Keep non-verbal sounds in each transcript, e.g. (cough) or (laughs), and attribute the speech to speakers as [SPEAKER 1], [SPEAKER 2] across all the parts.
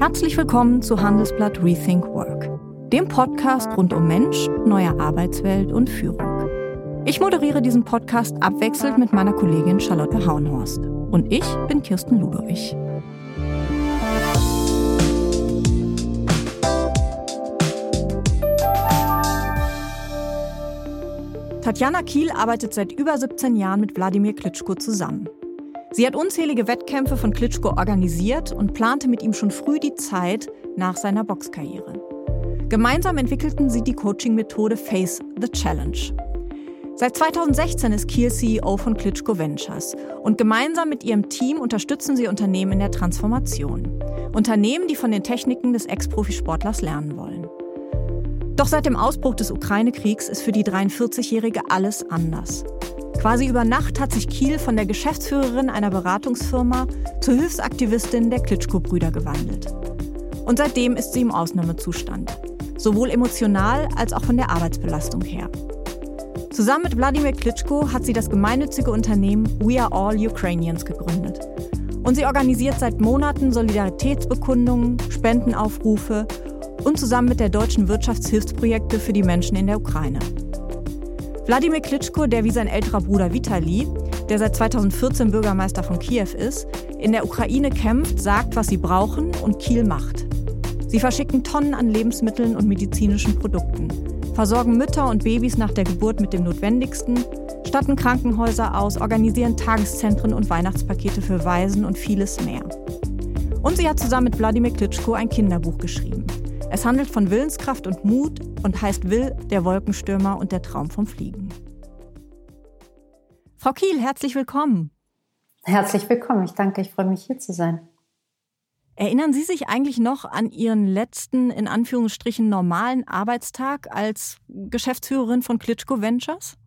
[SPEAKER 1] Herzlich willkommen zu Handelsblatt Rethink Work, dem Podcast rund um Mensch, neue Arbeitswelt und Führung. Ich moderiere diesen Podcast abwechselnd mit meiner Kollegin Charlotte Haunhorst. Und ich bin Kirsten Ludowig. Tatjana Kiel arbeitet seit über 17 Jahren mit Wladimir Klitschko zusammen. Sie hat unzählige Wettkämpfe von Klitschko organisiert und plante mit ihm schon früh die Zeit nach seiner Boxkarriere. Gemeinsam entwickelten sie die Coaching-Methode Face the Challenge. Seit 2016 ist Kiel CEO von Klitschko Ventures und gemeinsam mit ihrem Team unterstützen sie Unternehmen in der Transformation. Unternehmen, die von den Techniken des Ex-Profisportlers lernen wollen. Doch seit dem Ausbruch des Ukraine-Kriegs ist für die 43-Jährige alles anders. Quasi über Nacht hat sich Kiel von der Geschäftsführerin einer Beratungsfirma zur Hilfsaktivistin der Klitschko-Brüder gewandelt. Und seitdem ist sie im Ausnahmezustand. Sowohl emotional als auch von der Arbeitsbelastung her. Zusammen mit Wladimir Klitschko hat sie das gemeinnützige Unternehmen We Are All Ukrainians gegründet. Und sie organisiert seit Monaten Solidaritätsbekundungen, Spendenaufrufe und zusammen mit der Deutschen Wirtschaftshilfsprojekte für die Menschen in der Ukraine. Wladimir Klitschko, der wie sein älterer Bruder Vitali, der seit 2014 Bürgermeister von Kiew ist, in der Ukraine kämpft, sagt, was sie brauchen und Kiel macht. Sie verschicken Tonnen an Lebensmitteln und medizinischen Produkten, versorgen Mütter und Babys nach der Geburt mit dem Notwendigsten, statten Krankenhäuser aus, organisieren Tageszentren und Weihnachtspakete für Waisen und vieles mehr. Und sie hat zusammen mit Wladimir Klitschko ein Kinderbuch geschrieben. Es handelt von Willenskraft und Mut und heißt Will, der Wolkenstürmer und der Traum vom Fliegen. Frau Kiel, herzlich willkommen.
[SPEAKER 2] Herzlich willkommen. Ich danke, ich freue mich hier zu sein.
[SPEAKER 1] Erinnern Sie sich eigentlich noch an Ihren letzten, in Anführungsstrichen, normalen Arbeitstag als Geschäftsführerin von Klitschko Ventures?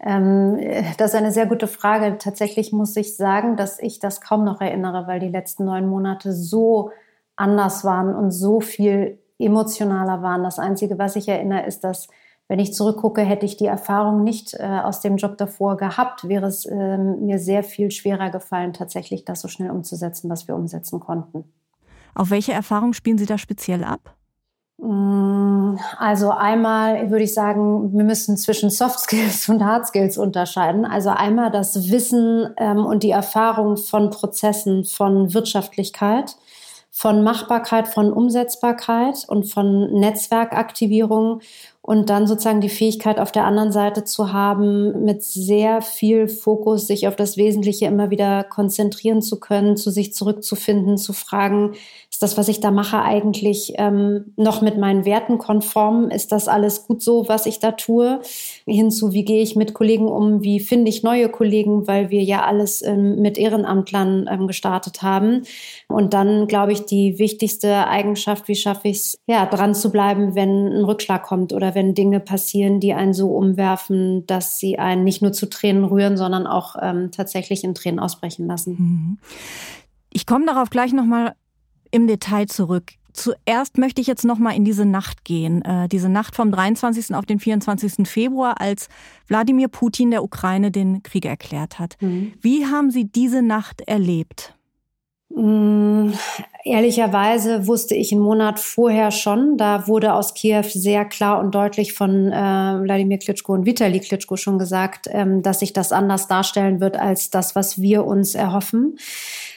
[SPEAKER 2] Ähm, das ist eine sehr gute Frage. Tatsächlich muss ich sagen, dass ich das kaum noch erinnere, weil die letzten neun Monate so anders waren und so viel emotionaler waren. Das Einzige, was ich erinnere, ist, dass wenn ich zurückgucke, hätte ich die Erfahrung nicht äh, aus dem Job davor gehabt, wäre es äh, mir sehr viel schwerer gefallen, tatsächlich das so schnell umzusetzen, was wir umsetzen konnten.
[SPEAKER 1] Auf welche Erfahrung spielen Sie da speziell ab?
[SPEAKER 2] Mm, also einmal würde ich sagen, wir müssen zwischen Soft Skills und Hard Skills unterscheiden. Also einmal das Wissen ähm, und die Erfahrung von Prozessen, von Wirtschaftlichkeit von Machbarkeit, von Umsetzbarkeit und von Netzwerkaktivierung und dann sozusagen die Fähigkeit auf der anderen Seite zu haben, mit sehr viel Fokus sich auf das Wesentliche immer wieder konzentrieren zu können, zu sich zurückzufinden, zu fragen, ist das, was ich da mache, eigentlich ähm, noch mit meinen Werten konform? Ist das alles gut so, was ich da tue? Hinzu, wie gehe ich mit Kollegen um? Wie finde ich neue Kollegen? Weil wir ja alles ähm, mit Ehrenamtlern ähm, gestartet haben. Und dann, glaube ich, die wichtigste Eigenschaft, wie schaffe ich es, ja, dran zu bleiben, wenn ein Rückschlag kommt oder wenn Dinge passieren, die einen so umwerfen, dass sie einen nicht nur zu Tränen rühren, sondern auch ähm, tatsächlich in Tränen ausbrechen lassen. Mhm.
[SPEAKER 1] Ich komme darauf gleich nochmal im Detail zurück. Zuerst möchte ich jetzt nochmal in diese Nacht gehen, äh, diese Nacht vom 23. auf den 24. Februar, als Wladimir Putin der Ukraine den Krieg erklärt hat. Mhm. Wie haben Sie diese Nacht erlebt?
[SPEAKER 2] Mm, ehrlicherweise wusste ich einen Monat vorher schon. Da wurde aus Kiew sehr klar und deutlich von äh, Wladimir Klitschko und Vitali Klitschko schon gesagt, ähm, dass sich das anders darstellen wird als das, was wir uns erhoffen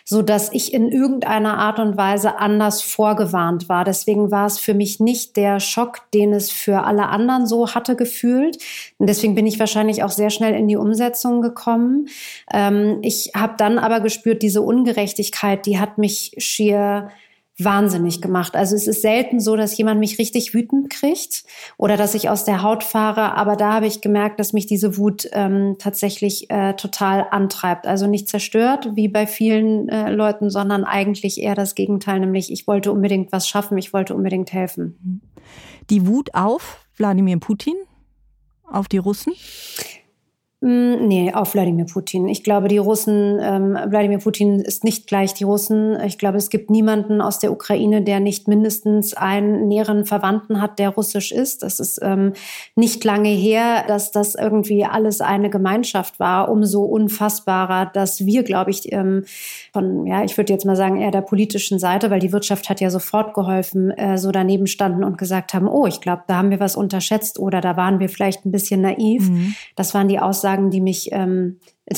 [SPEAKER 2] so dass ich in irgendeiner Art und Weise anders vorgewarnt war. Deswegen war es für mich nicht der Schock, den es für alle anderen so hatte gefühlt. Und deswegen bin ich wahrscheinlich auch sehr schnell in die Umsetzung gekommen. Ähm, ich habe dann aber gespürt, diese Ungerechtigkeit, die hat mich schier wahnsinnig gemacht. Also es ist selten so, dass jemand mich richtig wütend kriegt oder dass ich aus der Haut fahre, aber da habe ich gemerkt, dass mich diese Wut ähm, tatsächlich äh, total antreibt. Also nicht zerstört, wie bei vielen äh, Leuten, sondern eigentlich eher das Gegenteil, nämlich ich wollte unbedingt was schaffen, ich wollte unbedingt helfen.
[SPEAKER 1] Die Wut auf Wladimir Putin, auf die Russen?
[SPEAKER 2] Mm, nee, auf Wladimir Putin. Ich glaube, die Russen, ähm, Wladimir Putin ist nicht gleich die Russen. Ich glaube, es gibt niemanden aus der Ukraine, der nicht mindestens einen näheren Verwandten hat, der russisch ist. Das ist ähm, nicht lange her, dass das irgendwie alles eine Gemeinschaft war. Umso unfassbarer, dass wir, glaube ich, ähm, von, ja, ich würde jetzt mal sagen, eher der politischen Seite, weil die Wirtschaft hat ja sofort geholfen, äh, so daneben standen und gesagt haben, oh, ich glaube, da haben wir was unterschätzt oder da waren wir vielleicht ein bisschen naiv. Mhm. Das waren die Aussagen Aussagen, die mich ähm, (laughs)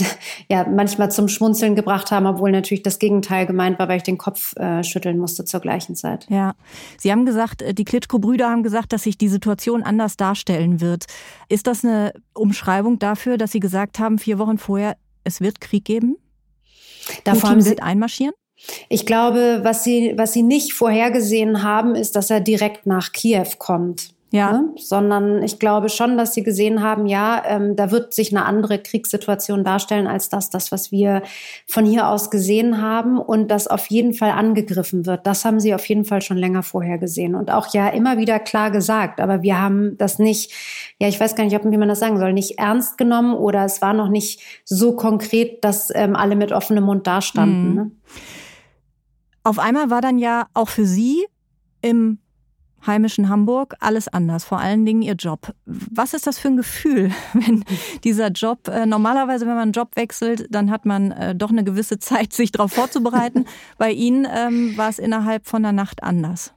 [SPEAKER 2] ja manchmal zum Schmunzeln gebracht haben, obwohl natürlich das Gegenteil gemeint war, weil ich den Kopf äh, schütteln musste zur gleichen Zeit.
[SPEAKER 1] Ja, Sie haben gesagt, äh, die Klitschko-Brüder haben gesagt, dass sich die Situation anders darstellen wird. Ist das eine Umschreibung dafür, dass Sie gesagt haben, vier Wochen vorher, es wird Krieg geben? Davor Putin wird einmarschieren?
[SPEAKER 2] Ich glaube, was Sie, was Sie nicht vorhergesehen haben, ist, dass er direkt nach Kiew kommt ja. Ne? Sondern ich glaube schon, dass sie gesehen haben, ja, ähm, da wird sich eine andere Kriegssituation darstellen als das, das, was wir von hier aus gesehen haben und das auf jeden Fall angegriffen wird. Das haben sie auf jeden Fall schon länger vorher gesehen und auch ja immer wieder klar gesagt. Aber wir haben das nicht, ja, ich weiß gar nicht, ob, wie man das sagen soll, nicht ernst genommen oder es war noch nicht so konkret, dass ähm, alle mit offenem Mund dastanden. Mhm. Ne?
[SPEAKER 1] Auf einmal war dann ja auch für Sie im heimischen Hamburg alles anders, vor allen Dingen ihr Job. Was ist das für ein Gefühl, (laughs) wenn dieser Job, äh, normalerweise, wenn man einen Job wechselt, dann hat man äh, doch eine gewisse Zeit, sich darauf vorzubereiten. (laughs) Bei Ihnen ähm, war es innerhalb von der Nacht anders.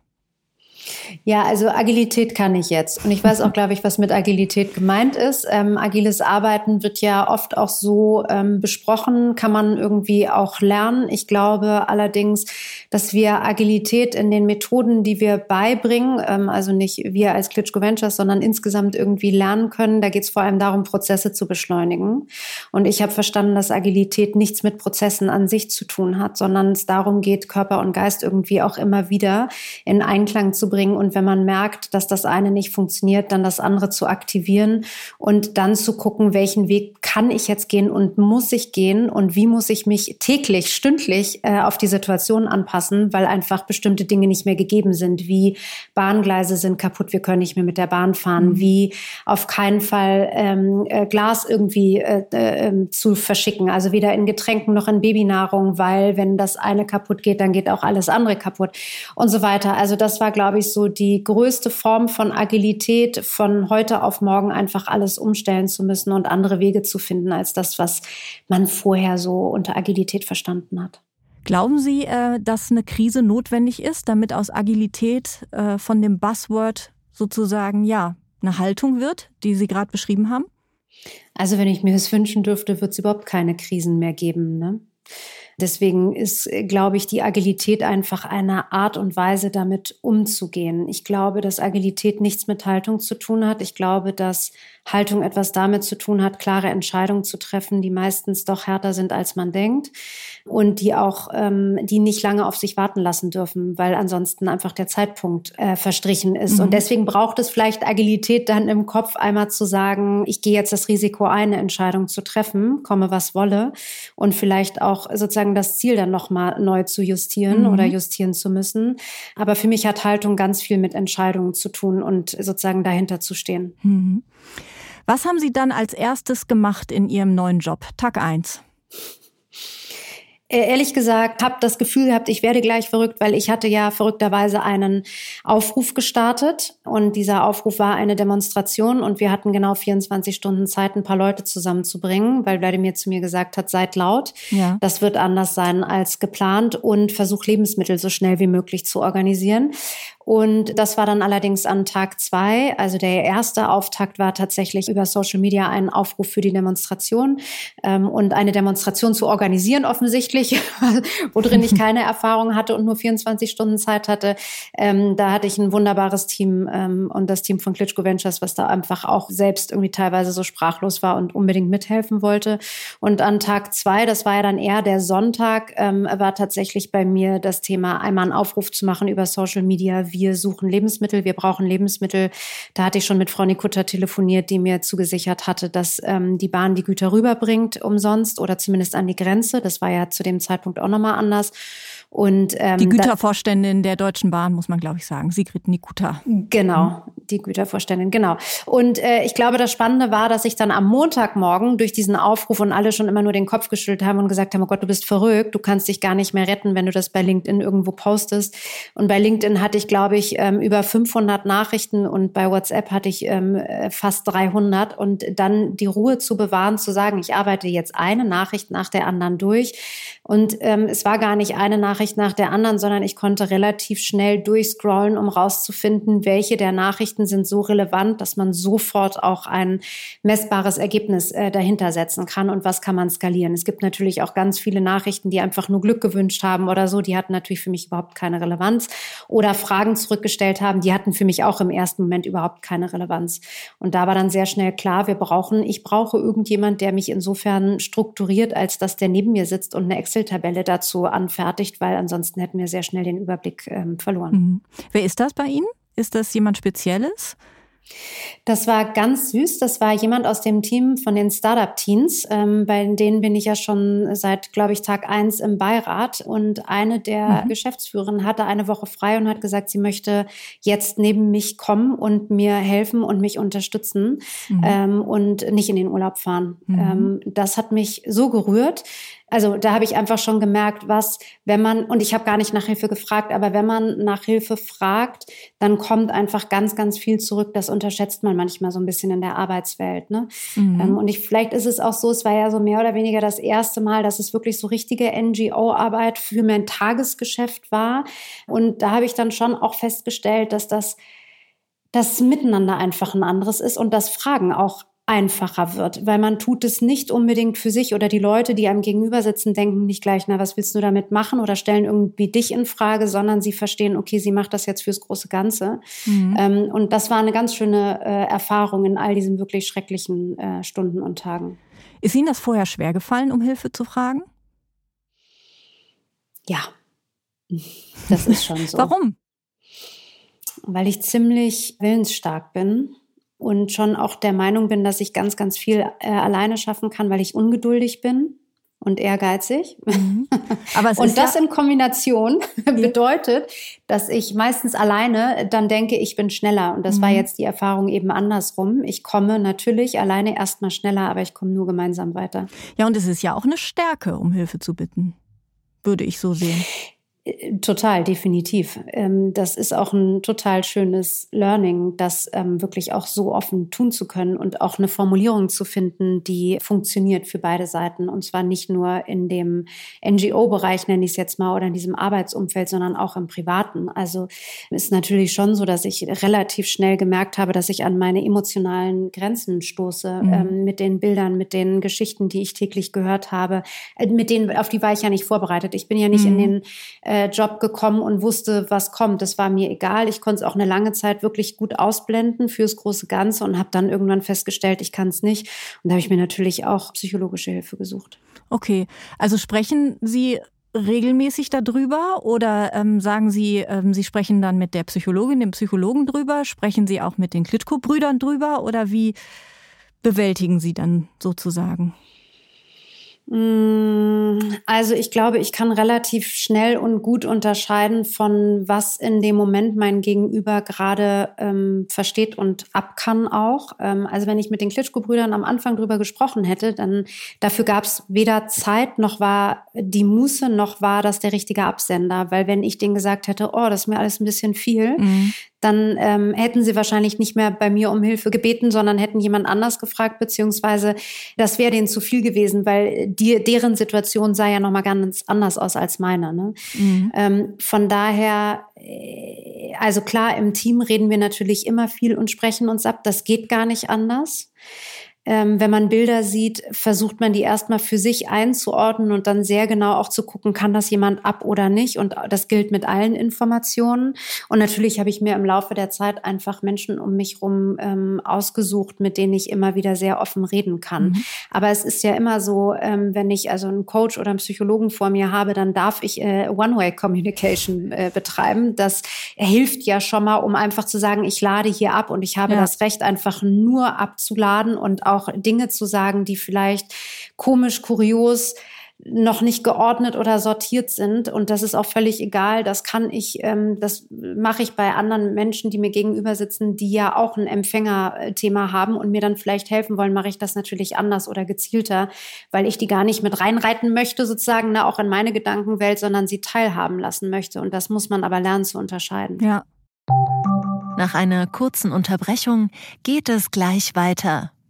[SPEAKER 2] Ja, also Agilität kann ich jetzt. Und ich weiß auch, (laughs) glaube ich, was mit Agilität gemeint ist. Ähm, agiles Arbeiten wird ja oft auch so ähm, besprochen, kann man irgendwie auch lernen. Ich glaube allerdings, dass wir Agilität in den Methoden, die wir beibringen, ähm, also nicht wir als Klitschko Ventures, sondern insgesamt irgendwie lernen können. Da geht es vor allem darum, Prozesse zu beschleunigen. Und ich habe verstanden, dass Agilität nichts mit Prozessen an sich zu tun hat, sondern es darum geht, Körper und Geist irgendwie auch immer wieder in Einklang zu bringen und wenn man merkt, dass das eine nicht funktioniert, dann das andere zu aktivieren und dann zu gucken, welchen Weg kann ich jetzt gehen und muss ich gehen und wie muss ich mich täglich, stündlich äh, auf die Situation anpassen, weil einfach bestimmte Dinge nicht mehr gegeben sind, wie Bahngleise sind kaputt, wir können nicht mehr mit der Bahn fahren, mhm. wie auf keinen Fall ähm, äh, Glas irgendwie äh, äh, ähm, zu verschicken, also weder in Getränken noch in Babynahrung, weil wenn das eine kaputt geht, dann geht auch alles andere kaputt und so weiter. Also das war, glaube ich, ich, so die größte Form von Agilität, von heute auf morgen einfach alles umstellen zu müssen und andere Wege zu finden als das, was man vorher so unter Agilität verstanden hat.
[SPEAKER 1] Glauben Sie, äh, dass eine Krise notwendig ist, damit aus Agilität äh, von dem Buzzword sozusagen ja eine Haltung wird, die Sie gerade beschrieben haben?
[SPEAKER 2] Also wenn ich mir das wünschen dürfte, wird es überhaupt keine Krisen mehr geben. Ne? Deswegen ist, glaube ich, die Agilität einfach eine Art und Weise, damit umzugehen. Ich glaube, dass Agilität nichts mit Haltung zu tun hat. Ich glaube, dass Haltung etwas damit zu tun hat, klare Entscheidungen zu treffen, die meistens doch härter sind, als man denkt und die auch, ähm, die nicht lange auf sich warten lassen dürfen, weil ansonsten einfach der Zeitpunkt äh, verstrichen ist. Mhm. Und deswegen braucht es vielleicht Agilität dann im Kopf, einmal zu sagen, ich gehe jetzt das Risiko ein, eine Entscheidung zu treffen, komme was wolle und vielleicht auch sozusagen das Ziel dann nochmal neu zu justieren mhm. oder justieren zu müssen. Aber für mich hat Haltung ganz viel mit Entscheidungen zu tun und sozusagen dahinter zu stehen. Mhm.
[SPEAKER 1] Was haben Sie dann als erstes gemacht in Ihrem neuen Job? Tag
[SPEAKER 2] 1 ehrlich gesagt, habe das Gefühl gehabt, ich werde gleich verrückt, weil ich hatte ja verrückterweise einen Aufruf gestartet und dieser Aufruf war eine Demonstration und wir hatten genau 24 Stunden Zeit, ein paar Leute zusammenzubringen, weil Wladimir zu mir gesagt hat, seid laut. Ja. Das wird anders sein als geplant und versuch Lebensmittel so schnell wie möglich zu organisieren. Und das war dann allerdings an Tag zwei. Also der erste Auftakt war tatsächlich über Social Media ein Aufruf für die Demonstration ähm, und eine Demonstration zu organisieren offensichtlich, (laughs) worin ich keine (laughs) Erfahrung hatte und nur 24 Stunden Zeit hatte. Ähm, da hatte ich ein wunderbares Team ähm, und das Team von Klitschko Ventures, was da einfach auch selbst irgendwie teilweise so sprachlos war und unbedingt mithelfen wollte. Und an Tag zwei, das war ja dann eher der Sonntag, ähm, war tatsächlich bei mir das Thema, einmal einen Aufruf zu machen über Social Media, wir suchen Lebensmittel, wir brauchen Lebensmittel. Da hatte ich schon mit Frau Nikutta telefoniert, die mir zugesichert hatte, dass ähm, die Bahn die Güter rüberbringt umsonst oder zumindest an die Grenze. Das war ja zu dem Zeitpunkt auch nochmal anders. Und,
[SPEAKER 1] ähm, die Gütervorständin der Deutschen Bahn, muss man, glaube ich, sagen. Sigrid Nikuta.
[SPEAKER 2] Genau, die Gütervorständin, genau. Und äh, ich glaube, das Spannende war, dass ich dann am Montagmorgen durch diesen Aufruf und alle schon immer nur den Kopf geschüttelt haben und gesagt haben, oh Gott, du bist verrückt, du kannst dich gar nicht mehr retten, wenn du das bei LinkedIn irgendwo postest. Und bei LinkedIn hatte ich, glaube ich, ähm, über 500 Nachrichten und bei WhatsApp hatte ich ähm, äh, fast 300. Und dann die Ruhe zu bewahren, zu sagen, ich arbeite jetzt eine Nachricht nach der anderen durch. Und ähm, es war gar nicht eine Nachricht, Nachricht nach der anderen, sondern ich konnte relativ schnell durchscrollen, um rauszufinden, welche der Nachrichten sind so relevant, dass man sofort auch ein messbares Ergebnis äh, dahinter setzen kann und was kann man skalieren. Es gibt natürlich auch ganz viele Nachrichten, die einfach nur Glück gewünscht haben oder so, die hatten natürlich für mich überhaupt keine Relevanz oder Fragen zurückgestellt haben, die hatten für mich auch im ersten Moment überhaupt keine Relevanz. Und da war dann sehr schnell klar, wir brauchen, ich brauche irgendjemand, der mich insofern strukturiert, als dass der neben mir sitzt und eine Excel-Tabelle dazu anfertigt, weil weil ansonsten hätten wir sehr schnell den Überblick ähm, verloren. Mhm.
[SPEAKER 1] Wer ist das bei Ihnen? Ist das jemand Spezielles?
[SPEAKER 2] Das war ganz süß. Das war jemand aus dem Team von den Startup-Teens. Ähm, bei denen bin ich ja schon seit, glaube ich, Tag eins im Beirat. Und eine der mhm. Geschäftsführerinnen hatte eine Woche frei und hat gesagt, sie möchte jetzt neben mich kommen und mir helfen und mich unterstützen mhm. ähm, und nicht in den Urlaub fahren. Mhm. Ähm, das hat mich so gerührt. Also da habe ich einfach schon gemerkt, was, wenn man, und ich habe gar nicht nach Hilfe gefragt, aber wenn man nach Hilfe fragt, dann kommt einfach ganz, ganz viel zurück. Das unterschätzt man manchmal so ein bisschen in der Arbeitswelt. Ne? Mhm. Ähm, und ich, vielleicht ist es auch so, es war ja so mehr oder weniger das erste Mal, dass es wirklich so richtige NGO-Arbeit für mein Tagesgeschäft war. Und da habe ich dann schon auch festgestellt, dass das das Miteinander einfach ein anderes ist und das Fragen auch einfacher wird, weil man tut es nicht unbedingt für sich oder die Leute, die einem gegenüber sitzen, denken nicht gleich, na, was willst du damit machen oder stellen irgendwie dich in Frage, sondern sie verstehen, okay, sie macht das jetzt fürs große Ganze. Mhm. Ähm, und das war eine ganz schöne äh, Erfahrung in all diesen wirklich schrecklichen äh, Stunden und Tagen.
[SPEAKER 1] Ist Ihnen das vorher schwer gefallen, um Hilfe zu fragen?
[SPEAKER 2] Ja, das ist schon so. (laughs)
[SPEAKER 1] Warum?
[SPEAKER 2] Weil ich ziemlich willensstark bin und schon auch der Meinung bin, dass ich ganz, ganz viel äh, alleine schaffen kann, weil ich ungeduldig bin und ehrgeizig. Mhm. Aber (laughs) und das ja in Kombination (laughs) bedeutet, dass ich meistens alleine dann denke, ich bin schneller. Und das mhm. war jetzt die Erfahrung eben andersrum. Ich komme natürlich alleine erstmal schneller, aber ich komme nur gemeinsam weiter.
[SPEAKER 1] Ja, und es ist ja auch eine Stärke, um Hilfe zu bitten. Würde ich so sehen.
[SPEAKER 2] Total, definitiv. Ähm, das ist auch ein total schönes Learning, das ähm, wirklich auch so offen tun zu können und auch eine Formulierung zu finden, die funktioniert für beide Seiten. Und zwar nicht nur in dem NGO-Bereich, nenne ich es jetzt mal, oder in diesem Arbeitsumfeld, sondern auch im Privaten. Also ist natürlich schon so, dass ich relativ schnell gemerkt habe, dass ich an meine emotionalen Grenzen stoße mhm. ähm, mit den Bildern, mit den Geschichten, die ich täglich gehört habe, äh, mit denen, auf die war ich ja nicht vorbereitet. Ich bin ja nicht mhm. in den äh, Job gekommen und wusste, was kommt. Das war mir egal. Ich konnte es auch eine lange Zeit wirklich gut ausblenden fürs große Ganze und habe dann irgendwann festgestellt, ich kann es nicht. Und da habe ich mir natürlich auch psychologische Hilfe gesucht.
[SPEAKER 1] Okay, also sprechen Sie regelmäßig darüber oder ähm, sagen Sie, ähm, Sie sprechen dann mit der Psychologin, dem Psychologen drüber? Sprechen Sie auch mit den Klitschko-Brüdern drüber oder wie bewältigen Sie dann sozusagen?
[SPEAKER 2] Mm, also ich glaube, ich kann relativ schnell und gut unterscheiden von was in dem Moment mein Gegenüber gerade ähm, versteht und ab kann auch. Ähm, also wenn ich mit den Klitschko-Brüdern am Anfang drüber gesprochen hätte, dann dafür gab es weder Zeit noch war die Muße noch war das der richtige Absender. Weil wenn ich denen gesagt hätte, oh, das ist mir alles ein bisschen viel, mhm dann ähm, hätten sie wahrscheinlich nicht mehr bei mir um Hilfe gebeten, sondern hätten jemand anders gefragt, beziehungsweise das wäre denen zu viel gewesen, weil die, deren Situation sah ja nochmal ganz anders aus als meine. Ne? Mhm. Ähm, von daher, äh, also klar, im Team reden wir natürlich immer viel und sprechen uns ab. Das geht gar nicht anders. Ähm, wenn man Bilder sieht, versucht man die erstmal für sich einzuordnen und dann sehr genau auch zu gucken, kann das jemand ab oder nicht. Und das gilt mit allen Informationen. Und natürlich habe ich mir im Laufe der Zeit einfach Menschen um mich rum ähm, ausgesucht, mit denen ich immer wieder sehr offen reden kann. Mhm. Aber es ist ja immer so, ähm, wenn ich also einen Coach oder einen Psychologen vor mir habe, dann darf ich äh, One-Way-Communication äh, betreiben. Das hilft ja schon mal, um einfach zu sagen, ich lade hier ab und ich habe ja. das Recht, einfach nur abzuladen und auch Dinge zu sagen, die vielleicht komisch, kurios, noch nicht geordnet oder sortiert sind. Und das ist auch völlig egal. Das kann ich, ähm, das mache ich bei anderen Menschen, die mir gegenüber sitzen, die ja auch ein Empfängerthema haben und mir dann vielleicht helfen wollen, mache ich das natürlich anders oder gezielter, weil ich die gar nicht mit reinreiten möchte, sozusagen, ne, auch in meine Gedankenwelt, sondern sie teilhaben lassen möchte. Und das muss man aber lernen zu unterscheiden.
[SPEAKER 1] Ja.
[SPEAKER 3] Nach einer kurzen Unterbrechung geht es gleich weiter.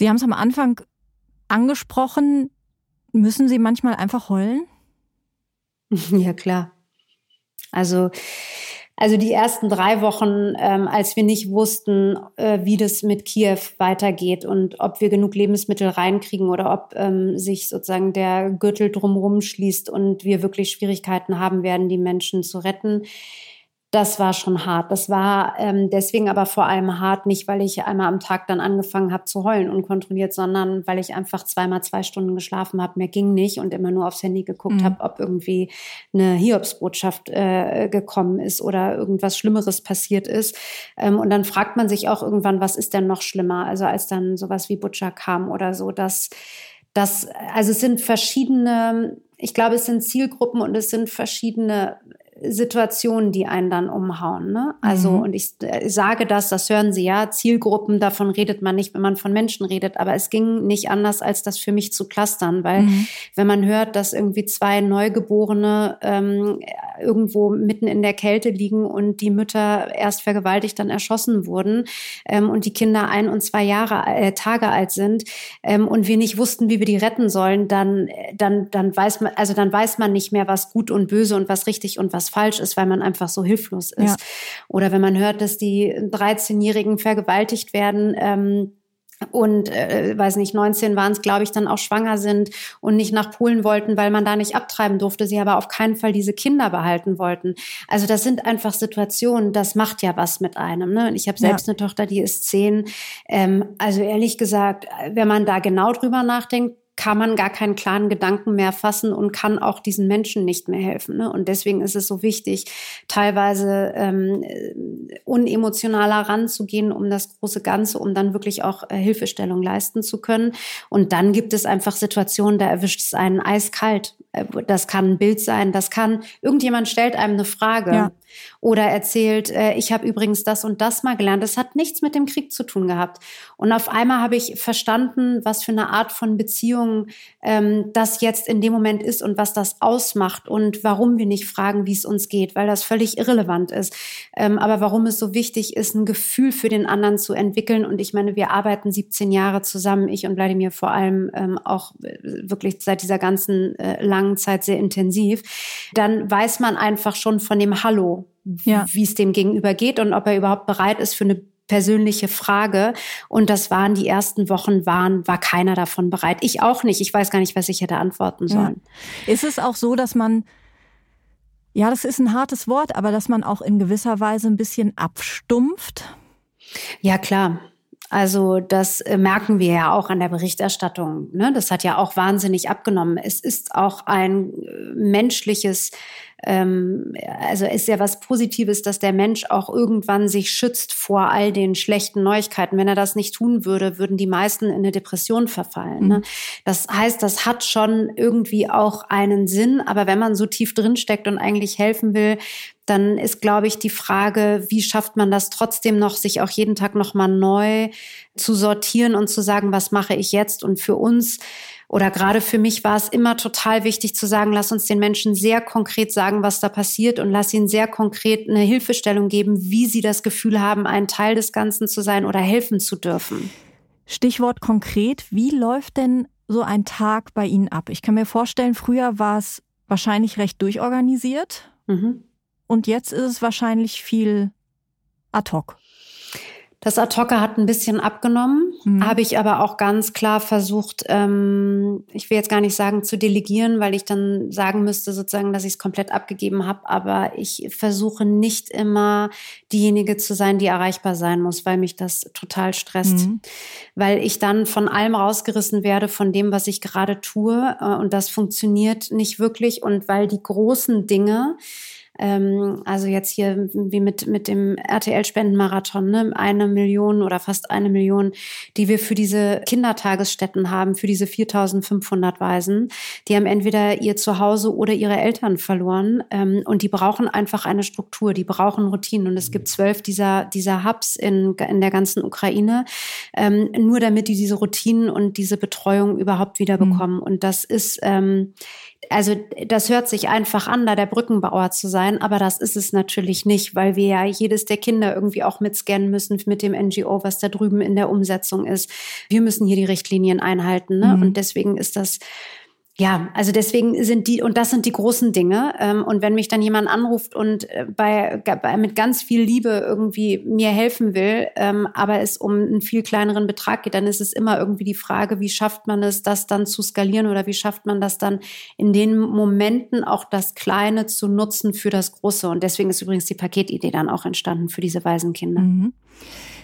[SPEAKER 1] Sie haben es am Anfang angesprochen. Müssen Sie manchmal einfach heulen? (laughs)
[SPEAKER 2] Ja, klar. Also, also die ersten drei Wochen, ähm, als wir nicht wussten, äh, wie das mit Kiew weitergeht und ob wir genug Lebensmittel reinkriegen oder ob ähm, sich sozusagen der Gürtel drumherum schließt und wir wirklich Schwierigkeiten haben werden, die Menschen zu retten das war schon hart. Das war ähm, deswegen aber vor allem hart, nicht weil ich einmal am Tag dann angefangen habe zu heulen unkontrolliert, sondern weil ich einfach zweimal zwei Stunden geschlafen habe. Mir ging nicht und immer nur aufs Handy geguckt mhm. habe, ob irgendwie eine Hiobsbotschaft äh, gekommen ist oder irgendwas Schlimmeres passiert ist. Ähm, und dann fragt man sich auch irgendwann, was ist denn noch schlimmer? Also als dann sowas wie Butcher kam oder so, dass das, also es sind verschiedene, ich glaube, es sind Zielgruppen und es sind verschiedene Situationen, die einen dann umhauen. Ne? Also, mhm. und ich äh, sage das, das hören Sie ja, Zielgruppen, davon redet man nicht, wenn man von Menschen redet, aber es ging nicht anders, als das für mich zu clustern, weil mhm. wenn man hört, dass irgendwie zwei Neugeborene ähm, irgendwo mitten in der Kälte liegen und die Mütter erst vergewaltigt, dann erschossen wurden ähm, und die Kinder ein und zwei Jahre, äh, Tage alt sind ähm, und wir nicht wussten, wie wir die retten sollen, dann, dann, dann weiß man, also dann weiß man nicht mehr, was gut und böse und was richtig und was falsch ist, weil man einfach so hilflos ist. Ja. Oder wenn man hört, dass die 13-Jährigen vergewaltigt werden, ähm, und äh, weiß nicht, 19 waren es, glaube ich, dann auch schwanger sind und nicht nach Polen wollten, weil man da nicht abtreiben durfte, sie aber auf keinen Fall diese Kinder behalten wollten. Also das sind einfach Situationen, das macht ja was mit einem. Ne? Und ich habe selbst ja. eine Tochter, die ist zehn. Ähm, also ehrlich gesagt, wenn man da genau drüber nachdenkt, kann man gar keinen klaren Gedanken mehr fassen und kann auch diesen Menschen nicht mehr helfen. Ne? Und deswegen ist es so wichtig, teilweise ähm, unemotionaler ranzugehen, um das große Ganze, um dann wirklich auch äh, Hilfestellung leisten zu können. Und dann gibt es einfach Situationen, da erwischt es einen eiskalt. Äh, das kann ein Bild sein, das kann, irgendjemand stellt einem eine Frage. Ja oder erzählt, äh, ich habe übrigens das und das mal gelernt. Das hat nichts mit dem Krieg zu tun gehabt. Und auf einmal habe ich verstanden, was für eine Art von Beziehung ähm, das jetzt in dem Moment ist und was das ausmacht und warum wir nicht fragen, wie es uns geht, weil das völlig irrelevant ist. Ähm, aber warum es so wichtig ist, ein Gefühl für den anderen zu entwickeln. Und ich meine, wir arbeiten 17 Jahre zusammen, ich und Wladimir vor allem ähm, auch äh, wirklich seit dieser ganzen äh, langen Zeit sehr intensiv. Dann weiß man einfach schon von dem Hallo ja. wie es dem gegenüber geht und ob er überhaupt bereit ist für eine persönliche Frage. Und das waren die ersten Wochen, waren, war keiner davon bereit. Ich auch nicht. Ich weiß gar nicht, was ich hätte antworten sollen.
[SPEAKER 1] Ja. Ist es auch so, dass man, ja, das ist ein hartes Wort, aber dass man auch in gewisser Weise ein bisschen abstumpft?
[SPEAKER 2] Ja, klar. Also das äh, merken wir ja auch an der Berichterstattung. Ne? Das hat ja auch wahnsinnig abgenommen. Es ist auch ein äh, menschliches ähm, also ist ja was Positives, dass der Mensch auch irgendwann sich schützt vor all den schlechten Neuigkeiten. Wenn er das nicht tun würde, würden die meisten in eine Depression verfallen. Ne? Mhm. Das heißt, das hat schon irgendwie auch einen Sinn, aber wenn man so tief drinsteckt und eigentlich helfen will, dann ist, glaube ich, die Frage, wie schafft man das trotzdem noch, sich auch jeden Tag nochmal neu zu sortieren und zu sagen, was mache ich jetzt? Und für uns oder gerade für mich war es immer total wichtig zu sagen, lass uns den Menschen sehr konkret sagen, was da passiert und lass ihnen sehr konkret eine Hilfestellung geben, wie sie das Gefühl haben, ein Teil des Ganzen zu sein oder helfen zu dürfen.
[SPEAKER 1] Stichwort konkret, wie läuft denn so ein Tag bei Ihnen ab? Ich kann mir vorstellen, früher war es wahrscheinlich recht durchorganisiert mhm. und jetzt ist es wahrscheinlich viel ad hoc.
[SPEAKER 2] Das Ad-Hocker hat ein bisschen abgenommen, mhm. habe ich aber auch ganz klar versucht, ähm, ich will jetzt gar nicht sagen zu delegieren, weil ich dann sagen müsste sozusagen, dass ich es komplett abgegeben habe, aber ich versuche nicht immer diejenige zu sein, die erreichbar sein muss, weil mich das total stresst, mhm. weil ich dann von allem rausgerissen werde, von dem, was ich gerade tue äh, und das funktioniert nicht wirklich und weil die großen Dinge, ähm, also jetzt hier wie mit, mit dem RTL-Spendenmarathon, ne? eine Million oder fast eine Million, die wir für diese Kindertagesstätten haben, für diese 4500 Waisen. Die haben entweder ihr Zuhause oder ihre Eltern verloren ähm, und die brauchen einfach eine Struktur, die brauchen Routinen. Und es gibt zwölf dieser, dieser Hubs in, in der ganzen Ukraine, ähm, nur damit die diese Routinen und diese Betreuung überhaupt wieder mhm. bekommen. Mhm. Und das ist ähm, also das hört sich einfach an, da der Brückenbauer zu sein, aber das ist es natürlich nicht, weil wir ja jedes der Kinder irgendwie auch mitscannen müssen mit dem NGO, was da drüben in der Umsetzung ist. Wir müssen hier die Richtlinien einhalten. Ne? Mhm. Und deswegen ist das ja, also deswegen sind die, und das sind die großen Dinge. Ähm, und wenn mich dann jemand anruft und äh, bei, bei mit ganz viel Liebe irgendwie mir helfen will, ähm, aber es um einen viel kleineren Betrag geht, dann ist es immer irgendwie die Frage, wie schafft man es, das dann zu skalieren oder wie schafft man das dann in den Momenten auch das Kleine zu nutzen für das Große. Und deswegen ist übrigens die Paketidee dann auch entstanden für diese Waisenkinder. Mhm.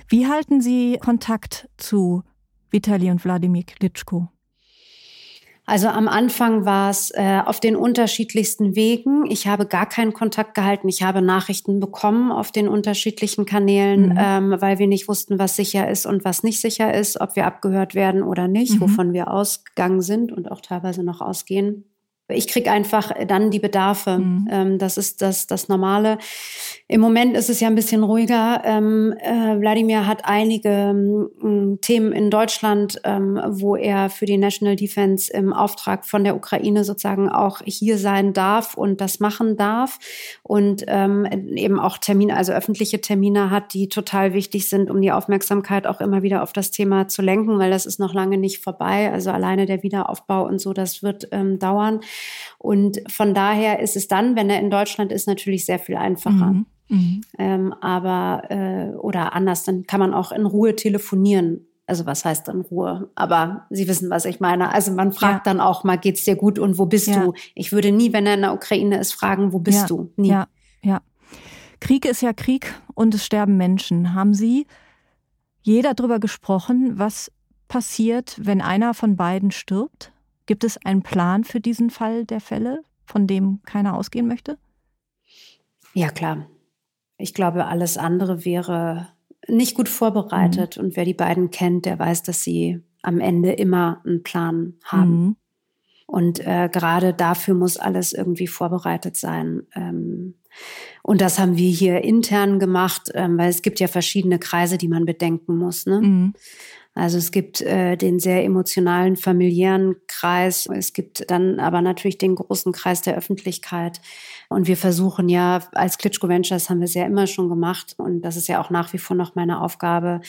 [SPEAKER 1] Wie halten Sie Kontakt zu Vitali und Wladimir Klitschko?
[SPEAKER 2] Also am Anfang war es äh, auf den unterschiedlichsten Wegen. Ich habe gar keinen Kontakt gehalten. Ich habe Nachrichten bekommen auf den unterschiedlichen Kanälen, mhm. ähm, weil wir nicht wussten, was sicher ist und was nicht sicher ist, ob wir abgehört werden oder nicht, mhm. wovon wir ausgegangen sind und auch teilweise noch ausgehen. Ich krieg einfach dann die Bedarfe. Mhm. Ähm, das ist das, das Normale. Im Moment ist es ja ein bisschen ruhiger. Ähm, äh, Wladimir hat einige ähm, Themen in Deutschland, ähm, wo er für die National Defense im Auftrag von der Ukraine sozusagen auch hier sein darf und das machen darf. Und ähm, eben auch Termine, also öffentliche Termine hat, die total wichtig sind, um die Aufmerksamkeit auch immer wieder auf das Thema zu lenken, weil das ist noch lange nicht vorbei. Also alleine der Wiederaufbau und so, das wird ähm, dauern. Und von daher ist es dann, wenn er in Deutschland ist, natürlich sehr viel einfacher. Mhm. Mhm. Ähm, aber äh, oder anders, dann kann man auch in Ruhe telefonieren. Also was heißt in Ruhe? Aber Sie wissen, was ich meine. Also man fragt ja. dann auch mal, geht's dir gut und wo bist ja. du? Ich würde nie, wenn er in der Ukraine ist, fragen, wo bist
[SPEAKER 1] ja.
[SPEAKER 2] du?
[SPEAKER 1] Nie. Ja, ja. Krieg ist ja Krieg und es sterben Menschen. Haben Sie jeder darüber gesprochen, was passiert, wenn einer von beiden stirbt? Gibt es einen Plan für diesen Fall der Fälle, von dem keiner ausgehen möchte?
[SPEAKER 2] Ja, klar. Ich glaube, alles andere wäre nicht gut vorbereitet. Mhm. Und wer die beiden kennt, der weiß, dass sie am Ende immer einen Plan haben. Mhm. Und äh, gerade dafür muss alles irgendwie vorbereitet sein. Ähm, und das haben wir hier intern gemacht, ähm, weil es gibt ja verschiedene Kreise, die man bedenken muss. Ne? Mhm. Also es gibt äh, den sehr emotionalen familiären Kreis, es gibt dann aber natürlich den großen Kreis der Öffentlichkeit. Und wir versuchen ja, als Klitschko Ventures haben wir es ja immer schon gemacht. Und das ist ja auch nach wie vor noch meine Aufgabe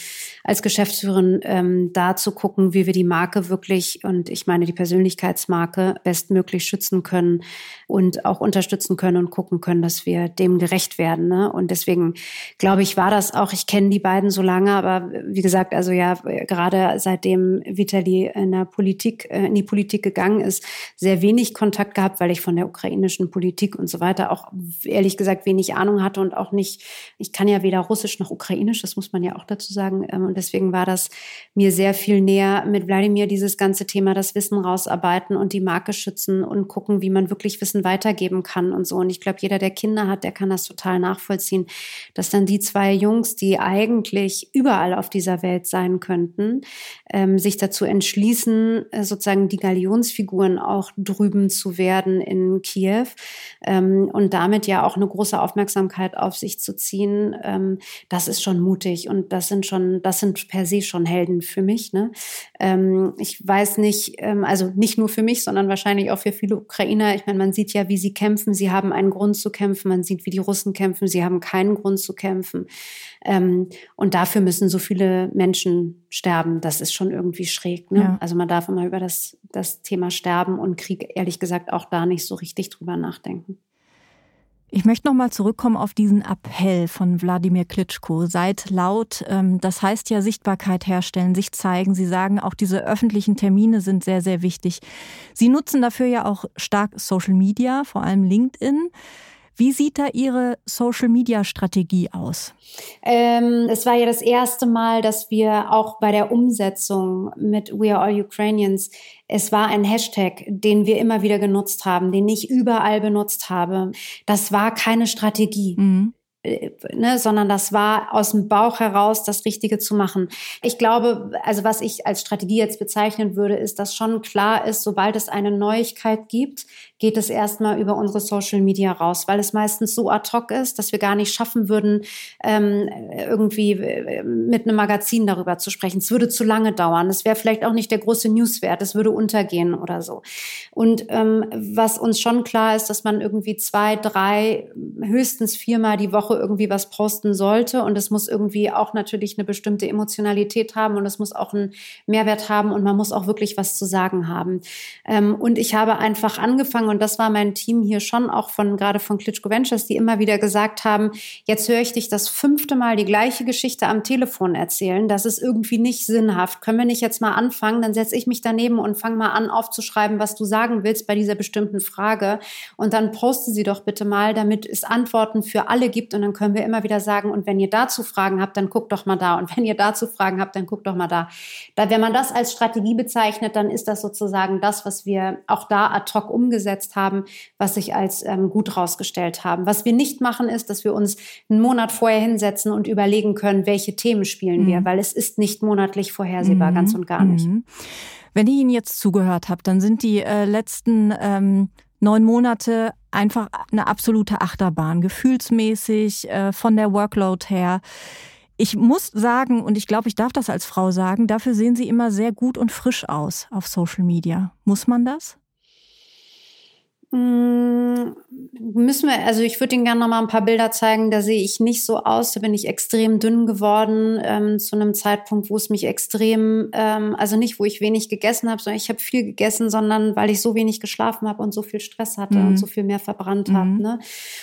[SPEAKER 2] als Geschäftsführerin, ähm, da zu gucken, wie wir die Marke wirklich und ich meine die Persönlichkeitsmarke bestmöglich schützen können und auch unterstützen können und gucken können, dass wir dem gerecht werden. Ne? Und deswegen glaube ich, war das auch, ich kenne die beiden so lange, aber wie gesagt, also ja, gerade seitdem Vitali in der Politik, äh, in die Politik gegangen ist, sehr wenig Kontakt gehabt, weil ich von der ukrainischen Politik und so weiter auch ehrlich gesagt wenig Ahnung hatte und auch nicht, ich kann ja weder Russisch noch Ukrainisch, das muss man ja auch dazu sagen. Ähm, und deswegen war das mir sehr viel näher mit Wladimir, dieses ganze Thema, das Wissen rausarbeiten und die Marke schützen und gucken, wie man wirklich Wissen weitergeben kann und so. Und ich glaube, jeder, der Kinder hat, der kann das total nachvollziehen, dass dann die zwei Jungs, die eigentlich überall auf dieser Welt sein könnten, ähm, sich dazu entschließen, äh, sozusagen die Galionsfiguren auch drüben zu werden in Kiew. Ähm, und damit ja auch eine große Aufmerksamkeit auf sich zu ziehen, ähm, das ist schon mutig und das sind schon, das sind per se schon Helden für mich. Ne? Ähm, ich weiß nicht, ähm, also nicht nur für mich, sondern wahrscheinlich auch für viele Ukrainer. Ich meine, man sieht ja, wie sie kämpfen. Sie haben einen Grund zu kämpfen. Man sieht, wie die Russen kämpfen. Sie haben keinen Grund zu kämpfen. Ähm, und dafür müssen so viele Menschen sterben. Das ist schon irgendwie schräg. Ne? Ja. Also man darf immer über das, das Thema Sterben und Krieg ehrlich gesagt auch da nicht so richtig drüber nachdenken.
[SPEAKER 1] Ich möchte noch mal zurückkommen auf diesen Appell von Wladimir Klitschko. Seid laut. Ähm, das heißt ja Sichtbarkeit herstellen, sich zeigen. Sie sagen auch, diese öffentlichen Termine sind sehr, sehr wichtig. Sie nutzen dafür ja auch stark Social Media, vor allem LinkedIn. Wie sieht da Ihre Social-Media-Strategie aus?
[SPEAKER 2] Ähm, es war ja das erste Mal, dass wir auch bei der Umsetzung mit We Are All Ukrainians, es war ein Hashtag, den wir immer wieder genutzt haben, den ich überall benutzt habe. Das war keine Strategie. Mhm. Äh, ne, sondern das war aus dem Bauch heraus das Richtige zu machen. Ich glaube, also was ich als Strategie jetzt bezeichnen würde, ist, dass schon klar ist, sobald es eine Neuigkeit gibt, geht es erstmal über unsere Social Media raus, weil es meistens so ad hoc ist, dass wir gar nicht schaffen würden, ähm, irgendwie äh, mit einem Magazin darüber zu sprechen. Es würde zu lange dauern. Es wäre vielleicht auch nicht der große Newswert. Es würde untergehen oder so. Und ähm, was uns schon klar ist, dass man irgendwie zwei, drei, höchstens viermal die Woche irgendwie was posten sollte. Und es muss irgendwie auch natürlich eine bestimmte Emotionalität haben und es muss auch einen Mehrwert haben und man muss auch wirklich was zu sagen haben. Ähm, und ich habe einfach angefangen, sagen, und das war mein Team hier schon auch von, gerade von Klitschko Ventures, die immer wieder gesagt haben, jetzt höre ich dich das fünfte Mal die gleiche Geschichte am Telefon erzählen. Das ist irgendwie nicht sinnhaft. Können wir nicht jetzt mal anfangen? Dann setze ich mich daneben und fange mal an aufzuschreiben, was du sagen willst bei dieser bestimmten Frage. Und dann poste sie doch bitte mal, damit es Antworten für alle gibt. Und dann können wir immer wieder sagen, und wenn ihr dazu Fragen habt, dann guckt doch mal da. Und wenn ihr dazu Fragen habt, dann guckt doch mal da. da wenn man das als Strategie bezeichnet, dann ist das sozusagen das, was wir auch da ad hoc umgesetzt umgesetzt haben, was sich als ähm, gut herausgestellt haben. Was wir nicht machen, ist, dass wir uns einen Monat vorher hinsetzen und überlegen können, welche Themen spielen mhm. wir, weil es ist nicht monatlich vorhersehbar, mhm. ganz und gar nicht. Mhm.
[SPEAKER 1] Wenn ich Ihnen jetzt zugehört habe, dann sind die äh, letzten ähm, neun Monate einfach eine absolute Achterbahn, gefühlsmäßig, äh, von der Workload her. Ich muss sagen, und ich glaube, ich darf das als Frau sagen, dafür sehen Sie immer sehr gut und frisch aus auf Social Media. Muss man das?
[SPEAKER 2] 嗯 Müssen wir, also ich würde Ihnen gerne noch mal ein paar Bilder zeigen. Da sehe ich nicht so aus. Da bin ich extrem dünn geworden ähm, zu einem Zeitpunkt, wo es mich extrem, ähm, also nicht, wo ich wenig gegessen habe, sondern ich habe viel gegessen, sondern weil ich so wenig geschlafen habe und so viel Stress hatte mhm. und so viel mehr verbrannt mhm. habe. Ne?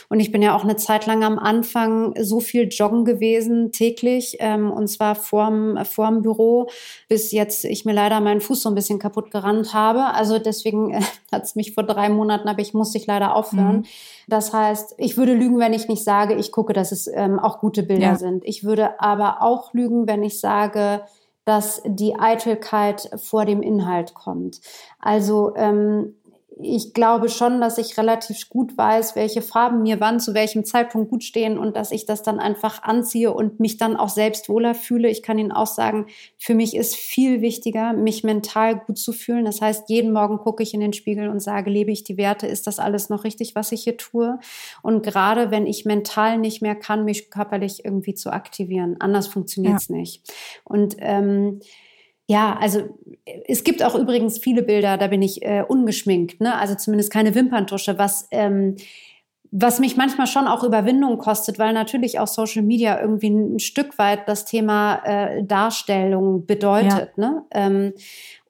[SPEAKER 2] Und ich bin ja auch eine Zeit lang am Anfang so viel joggen gewesen täglich ähm, und zwar vorm vorm Büro, bis jetzt ich mir leider meinen Fuß so ein bisschen kaputt gerannt habe. Also deswegen äh, (laughs) hat es mich vor drei Monaten aber ich musste ich leider aufhören. Mhm. Das heißt, ich würde lügen, wenn ich nicht sage, ich gucke, dass es ähm, auch gute Bilder ja. sind. Ich würde aber auch lügen, wenn ich sage, dass die Eitelkeit vor dem Inhalt kommt. Also ähm, ich glaube schon, dass ich relativ gut weiß, welche Farben mir wann zu welchem Zeitpunkt gut stehen und dass ich das dann einfach anziehe und mich dann auch selbst wohler fühle. Ich kann Ihnen auch sagen, für mich ist viel wichtiger, mich mental gut zu fühlen. Das heißt, jeden Morgen gucke ich in den Spiegel und sage, lebe ich die Werte? Ist das alles noch richtig, was ich hier tue? Und gerade wenn ich mental nicht mehr kann, mich körperlich irgendwie zu aktivieren, anders funktioniert es ja. nicht. Und ähm, ja, also es gibt auch übrigens viele Bilder, da bin ich äh, ungeschminkt, ne? also zumindest keine Wimperntusche, was ähm, was mich manchmal schon auch Überwindung kostet, weil natürlich auch Social Media irgendwie ein Stück weit das Thema äh, Darstellung bedeutet. Ja. Ne? Ähm,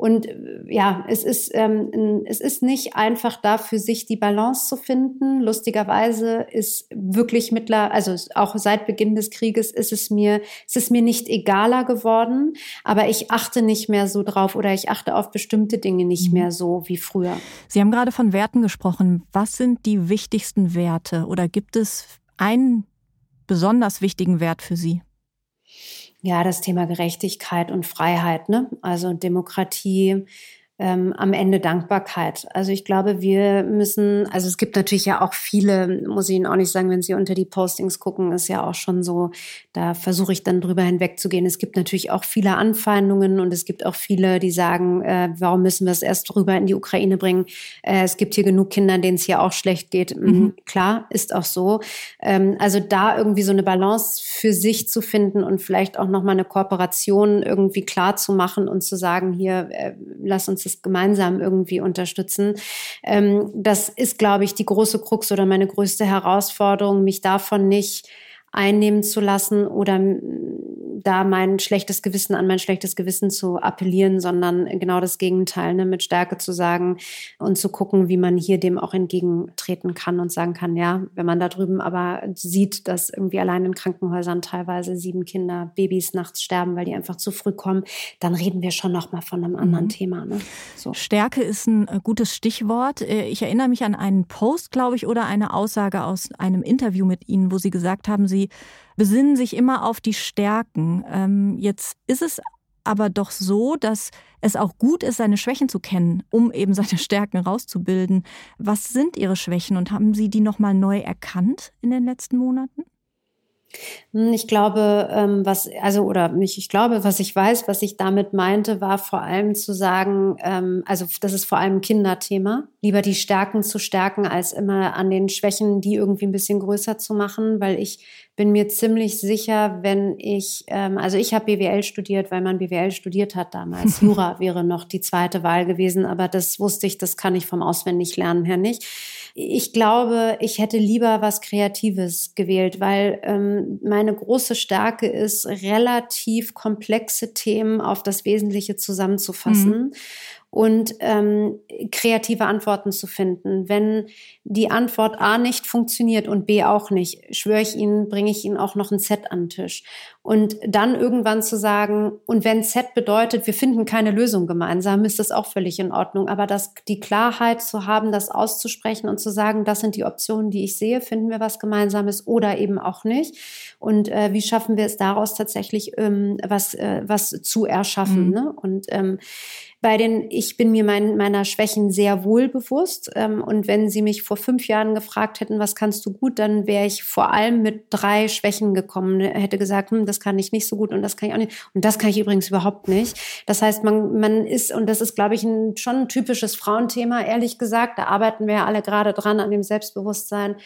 [SPEAKER 2] und äh, ja, es ist, ähm, es ist nicht einfach da für sich die Balance zu finden. Lustigerweise ist wirklich mittler, also auch seit Beginn des Krieges ist es mir, es ist mir nicht egaler geworden, aber ich achte nicht mehr so drauf oder ich achte auf bestimmte Dinge nicht mhm. mehr so wie früher.
[SPEAKER 1] Sie haben gerade von Werten gesprochen. Was sind die wichtigsten Werte oder gibt es einen besonders wichtigen Wert für Sie?
[SPEAKER 2] Ja, das Thema Gerechtigkeit und Freiheit, ne? Also Demokratie, ähm, am Ende Dankbarkeit. Also ich glaube, wir müssen, also es gibt natürlich ja auch viele, muss ich Ihnen auch nicht sagen, wenn Sie unter die Postings gucken, ist ja auch schon so, da versuche ich dann drüber hinwegzugehen. Es gibt natürlich auch viele Anfeindungen und es gibt auch viele, die sagen, äh, warum müssen wir es erst rüber in die Ukraine bringen? Äh, es gibt hier genug Kinder, denen es hier auch schlecht geht. Mhm. mhm. Klar, ist auch so. Ähm, also da irgendwie so eine Balance für sich zu finden und vielleicht auch nochmal eine Kooperation irgendwie klar zu machen und zu sagen, hier, äh, lass uns das gemeinsam irgendwie unterstützen. Ähm, das ist, glaube ich, die große Krux oder meine größte Herausforderung, mich davon nicht einnehmen zu lassen oder da mein schlechtes Gewissen an mein schlechtes Gewissen zu appellieren, sondern genau das Gegenteil, ne, mit Stärke zu sagen und zu gucken, wie man hier dem auch entgegentreten kann und sagen kann, ja, wenn man da drüben aber sieht, dass irgendwie allein in Krankenhäusern teilweise sieben Kinder, Babys nachts sterben, weil die einfach zu früh kommen, dann reden wir schon noch mal von einem anderen mhm. Thema. Ne?
[SPEAKER 1] So. Stärke ist ein äh, gutes Stichwort. Äh, ich erinnere mich an einen Post, glaube ich, oder eine Aussage aus einem Interview mit Ihnen, wo Sie gesagt haben, Sie besinnen sich immer auf die Stärken. Ähm, jetzt ist es aber doch so, dass es auch gut ist, seine Schwächen zu kennen, um eben seine Stärken rauszubilden. Was sind Ihre Schwächen und haben Sie die nochmal neu erkannt in den letzten Monaten?
[SPEAKER 2] Hm, ich glaube, ähm, was, also, oder nicht, ich glaube, was ich weiß, was ich damit meinte, war vor allem zu sagen, ähm, also, das ist vor allem ein Kinderthema, lieber die Stärken zu stärken, als immer an den Schwächen, die irgendwie ein bisschen größer zu machen, weil ich bin mir ziemlich sicher, wenn ich, ähm, also ich habe BWL studiert, weil man BWL studiert hat damals. (laughs) Jura wäre noch die zweite Wahl gewesen, aber das wusste ich, das kann ich vom Auswendiglernen her nicht ich glaube, ich hätte lieber was Kreatives gewählt, weil ähm, meine große Stärke ist, relativ komplexe Themen auf das Wesentliche zusammenzufassen. Mhm und ähm, kreative Antworten zu finden. Wenn die Antwort A nicht funktioniert und B auch nicht, schwöre ich Ihnen, bringe ich Ihnen auch noch ein Z an den Tisch. Und dann irgendwann zu sagen, und wenn Z bedeutet, wir finden keine Lösung gemeinsam, ist das auch völlig in Ordnung. Aber das, die Klarheit zu haben, das auszusprechen und zu sagen, das sind die Optionen, die ich sehe, finden wir was Gemeinsames oder eben auch nicht. Und äh, wie schaffen wir es daraus tatsächlich ähm, was, äh, was zu erschaffen? Mhm. Ne? Und ähm, bei den, ich bin mir mein, meiner Schwächen sehr wohl bewusst. Ähm, und wenn Sie mich vor fünf Jahren gefragt hätten, was kannst du gut, dann wäre ich vor allem mit drei Schwächen gekommen. Hätte gesagt, hm, das kann ich nicht so gut und das kann ich auch nicht. Und das kann ich übrigens überhaupt nicht. Das heißt, man, man ist, und das ist, glaube ich, ein, schon ein typisches Frauenthema, ehrlich gesagt. Da arbeiten wir ja alle gerade dran an dem Selbstbewusstsein.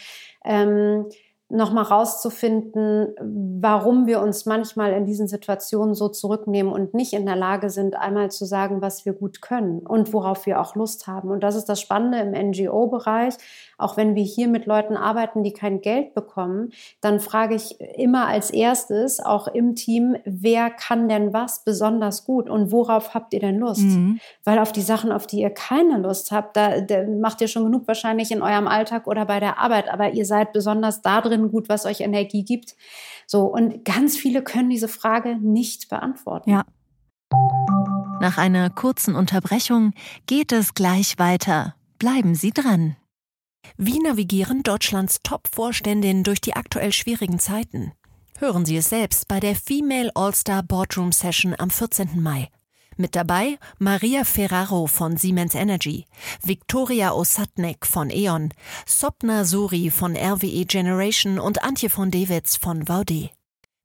[SPEAKER 2] Ähm, nochmal rauszufinden, warum wir uns manchmal in diesen Situationen so zurücknehmen und nicht in der Lage sind, einmal zu sagen, was wir gut können und worauf wir auch Lust haben. Und das ist das Spannende im NGO-Bereich. Auch wenn wir hier mit Leuten arbeiten, die kein Geld bekommen, dann frage ich immer als erstes, auch im Team, wer kann denn was besonders gut und worauf habt ihr denn Lust? Mhm. Weil auf die Sachen, auf die ihr keine Lust habt, da, da macht ihr schon genug wahrscheinlich in eurem Alltag oder bei der Arbeit, aber ihr seid besonders da drin gut, was euch Energie gibt. So, und ganz viele können diese Frage nicht beantworten.
[SPEAKER 3] Ja. Nach einer kurzen Unterbrechung geht es gleich weiter. Bleiben Sie dran. Wie navigieren Deutschlands Top-Vorständinnen durch die aktuell schwierigen Zeiten? Hören Sie es selbst bei der Female All-Star Boardroom Session am 14. Mai. Mit dabei Maria Ferraro von Siemens Energy, Viktoria Osatnek von E.ON, Sopna Suri von RWE Generation und Antje von Dewitz von Vaude.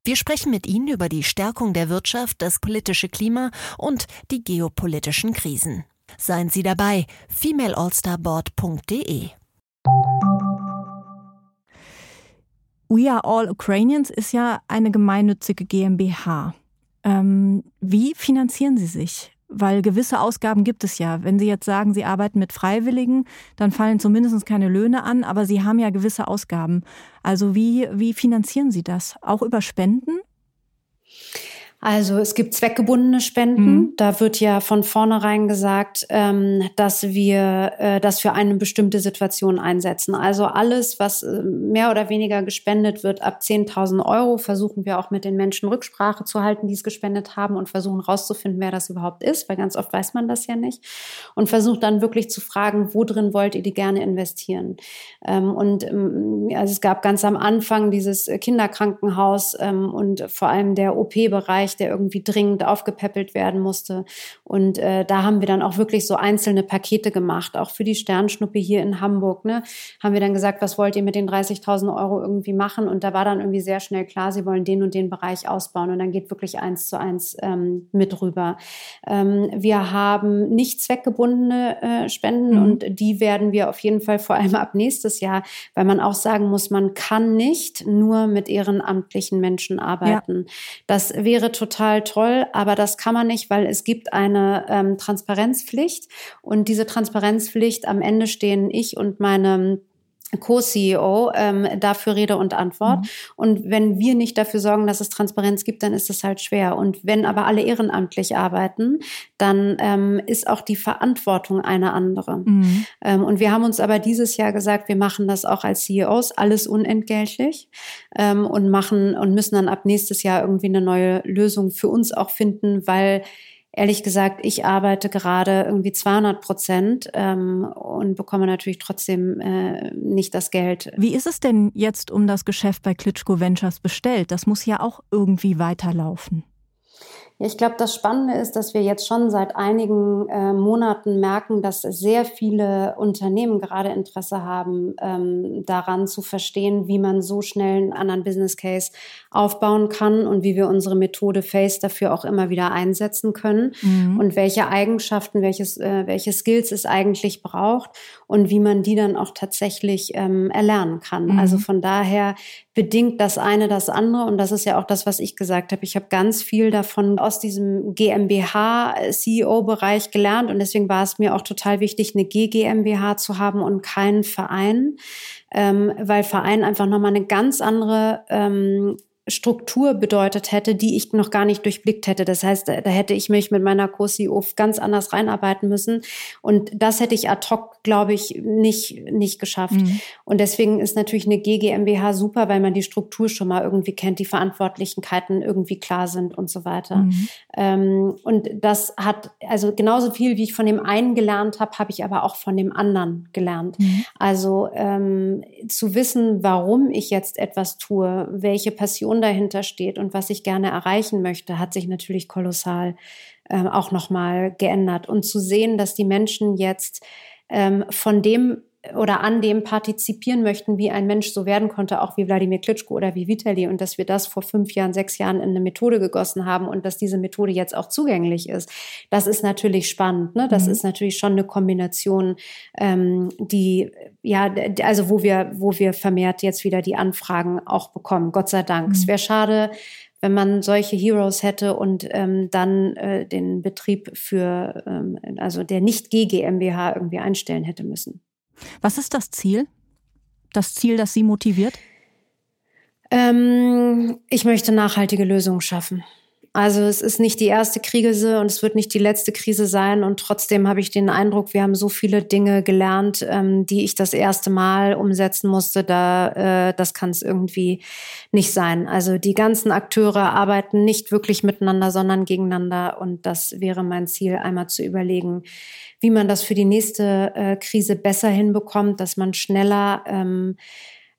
[SPEAKER 3] Wir sprechen mit Ihnen über die Stärkung der Wirtschaft, das politische Klima und die geopolitischen Krisen. Seien Sie dabei, femaleallstarboard.de.
[SPEAKER 1] We Are All Ukrainians ist ja eine gemeinnützige GmbH. Ähm, wie finanzieren Sie sich? Weil gewisse Ausgaben gibt es ja. Wenn Sie jetzt sagen, Sie arbeiten mit Freiwilligen, dann fallen zumindest keine Löhne an, aber Sie haben ja gewisse Ausgaben. Also wie, wie finanzieren Sie das? Auch über Spenden?
[SPEAKER 2] Also es gibt zweckgebundene Spenden. Mhm. Da wird ja von vornherein gesagt, ähm, dass wir äh, das für eine bestimmte Situation einsetzen. Also alles, was äh, mehr oder weniger gespendet wird, ab 10.000 Euro, versuchen wir auch mit den Menschen Rücksprache zu halten, die es gespendet haben und versuchen rauszufinden, wer das überhaupt ist, weil ganz oft weiß man das ja nicht. Und versucht dann wirklich zu fragen, wo drin wollt ihr die gerne investieren? Ähm, und ähm, also es gab ganz am Anfang dieses Kinderkrankenhaus ähm, und vor allem der OP-Bereich, Bereich, der irgendwie dringend aufgepäppelt werden musste. Und äh, da haben wir dann auch wirklich so einzelne Pakete gemacht, auch für die Sternschnuppe hier in Hamburg. Ne, haben wir dann gesagt, was wollt ihr mit den 30.000 Euro irgendwie machen? Und da war dann irgendwie sehr schnell klar, sie wollen den und den Bereich ausbauen. Und dann geht wirklich eins zu eins ähm, mit rüber. Ähm, wir haben nicht zweckgebundene äh, Spenden mhm. und die werden wir auf jeden Fall vor allem ab nächstes Jahr, weil man auch sagen muss, man kann nicht nur mit ehrenamtlichen Menschen arbeiten. Ja. Das wäre total total toll, aber das kann man nicht, weil es gibt eine ähm, Transparenzpflicht. Und diese Transparenzpflicht am Ende stehen ich und meine Co-CEO ähm, dafür Rede und Antwort. Mhm. Und wenn wir nicht dafür sorgen, dass es Transparenz gibt, dann ist es halt schwer. Und wenn aber alle ehrenamtlich arbeiten, dann ähm, ist auch die Verantwortung eine andere. Mhm. Ähm, und wir haben uns aber dieses Jahr gesagt, wir machen das auch als CEOs, alles unentgeltlich ähm, und machen und müssen dann ab nächstes Jahr irgendwie eine neue Lösung für uns auch finden, weil ehrlich gesagt, ich arbeite gerade irgendwie 200 Prozent ähm, und bekomme natürlich trotzdem äh, nicht das Geld.
[SPEAKER 1] Wie ist es denn jetzt um das Geschäft bei Klitschko Ventures bestellt? Das muss ja auch irgendwie weiterlaufen.
[SPEAKER 2] Ja, ich glaube, das Spannende ist, dass wir jetzt schon seit einigen äh, Monaten merken, dass sehr viele Unternehmen gerade Interesse haben, ähm, daran zu verstehen, wie man so schnell einen anderen Business Case aufbauen kann und wie wir unsere Methode Face dafür auch immer wieder einsetzen können mhm. und welche Eigenschaften, welches, äh, welche Skills es eigentlich braucht und wie man die dann auch tatsächlich ähm, erlernen kann. Mhm. Also von daher bedingt das eine das andere. Und das ist ja auch das, was ich gesagt habe. Ich habe ganz viel davon aus diesem GmbH-CEO-Bereich gelernt. Und deswegen war es mir auch total wichtig, eine GGMBH zu haben und keinen Verein, ähm, weil Verein einfach nochmal eine ganz andere ähm, Struktur bedeutet hätte, die ich noch gar nicht durchblickt hätte. Das heißt, da hätte ich mich mit meiner Co-CEO ganz anders reinarbeiten müssen. Und das hätte ich ad hoc, glaube ich, nicht, nicht geschafft. Mhm. Und deswegen ist natürlich eine GGMBH super, weil man die Struktur schon mal irgendwie kennt, die Verantwortlichkeiten irgendwie klar sind und so weiter. Mhm. Ähm, und das hat, also genauso viel, wie ich von dem einen gelernt habe, habe ich aber auch von dem anderen gelernt. Mhm. Also ähm, zu wissen, warum ich jetzt etwas tue, welche Passion Vision dahinter steht und was ich gerne erreichen möchte, hat sich natürlich kolossal äh, auch nochmal geändert. Und zu sehen, dass die Menschen jetzt ähm, von dem oder an dem partizipieren möchten, wie ein Mensch so werden konnte, auch wie Wladimir Klitschko oder wie Vitali und dass wir das vor fünf Jahren, sechs Jahren in eine Methode gegossen haben und dass diese Methode jetzt auch zugänglich ist. Das ist natürlich spannend. Ne? Das mhm. ist natürlich schon eine Kombination, ähm, die ja, also wo wir, wo wir vermehrt jetzt wieder die Anfragen auch bekommen. Gott sei Dank. Mhm. Es wäre schade, wenn man solche Heroes hätte und ähm, dann äh, den Betrieb für, ähm, also der nicht GmbH irgendwie einstellen hätte müssen.
[SPEAKER 1] Was ist das Ziel? Das Ziel, das Sie motiviert?
[SPEAKER 2] Ähm, ich möchte nachhaltige Lösungen schaffen. Also es ist nicht die erste Krise und es wird nicht die letzte Krise sein. Und trotzdem habe ich den Eindruck, wir haben so viele Dinge gelernt, ähm, die ich das erste Mal umsetzen musste. Da, äh, das kann es irgendwie nicht sein. Also die ganzen Akteure arbeiten nicht wirklich miteinander, sondern gegeneinander. Und das wäre mein Ziel, einmal zu überlegen, wie man das für die nächste äh, Krise besser hinbekommt, dass man schneller ähm,